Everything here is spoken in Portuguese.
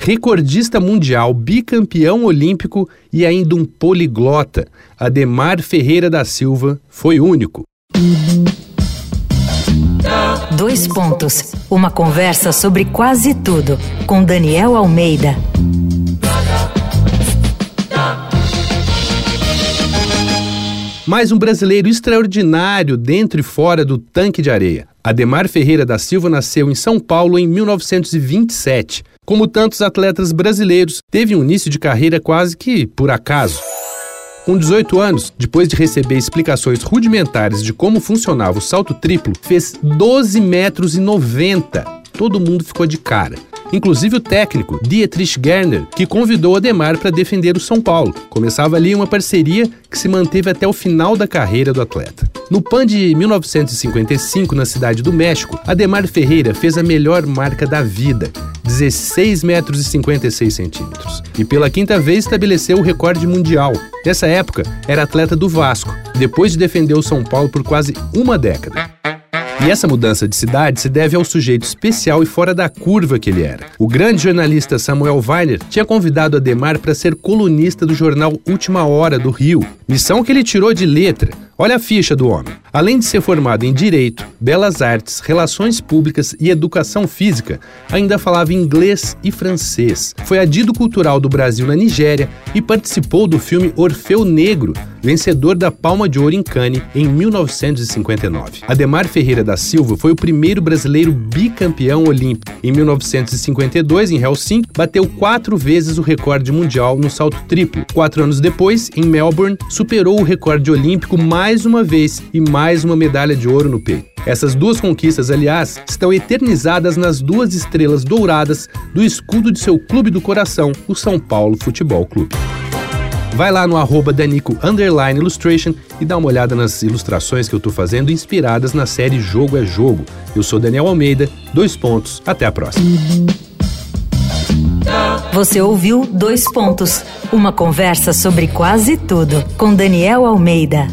recordista mundial, bicampeão olímpico e ainda um poliglota. Ademar Ferreira da Silva foi único. Dois pontos. Uma conversa sobre quase tudo com Daniel Almeida. Mais um brasileiro extraordinário dentro e fora do tanque de areia. Ademar Ferreira da Silva nasceu em São Paulo em 1927. Como tantos atletas brasileiros, teve um início de carreira quase que por acaso. Com 18 anos, depois de receber explicações rudimentares de como funcionava o salto triplo, fez 12 metros e 90. Todo mundo ficou de cara inclusive o técnico Dietrich Gerner, que convidou Ademar para defender o São Paulo. Começava ali uma parceria que se manteve até o final da carreira do atleta. No PAN de 1955, na cidade do México, Ademar Ferreira fez a melhor marca da vida, 16 metros e 56 centímetros, e pela quinta vez estabeleceu o recorde mundial. Nessa época, era atleta do Vasco, depois de defender o São Paulo por quase uma década. E essa mudança de cidade se deve ao sujeito especial e fora da curva que ele era. O grande jornalista Samuel Weiner tinha convidado Ademar para ser colunista do jornal Última Hora do Rio, missão que ele tirou de letra. Olha a ficha do homem. Além de ser formado em Direito, Belas Artes, Relações Públicas e Educação Física, ainda falava inglês e francês. Foi adido cultural do Brasil na Nigéria e participou do filme Orfeu Negro, vencedor da Palma de Ouro em Cannes em 1959. Ademar Ferreira da Silva foi o primeiro brasileiro bicampeão olímpico. Em 1952, em Helsinki, bateu quatro vezes o recorde mundial no salto triplo. Quatro anos depois, em Melbourne, superou o recorde olímpico mais uma vez e mais uma medalha de ouro no peito. Essas duas conquistas, aliás, estão eternizadas nas duas estrelas douradas do escudo de seu clube do coração, o São Paulo Futebol Clube. Vai lá no arroba Danico Illustration e dá uma olhada nas ilustrações que eu estou fazendo inspiradas na série Jogo é Jogo. Eu sou Daniel Almeida, dois pontos, até a próxima. Você ouviu Dois Pontos, uma conversa sobre quase tudo com Daniel Almeida.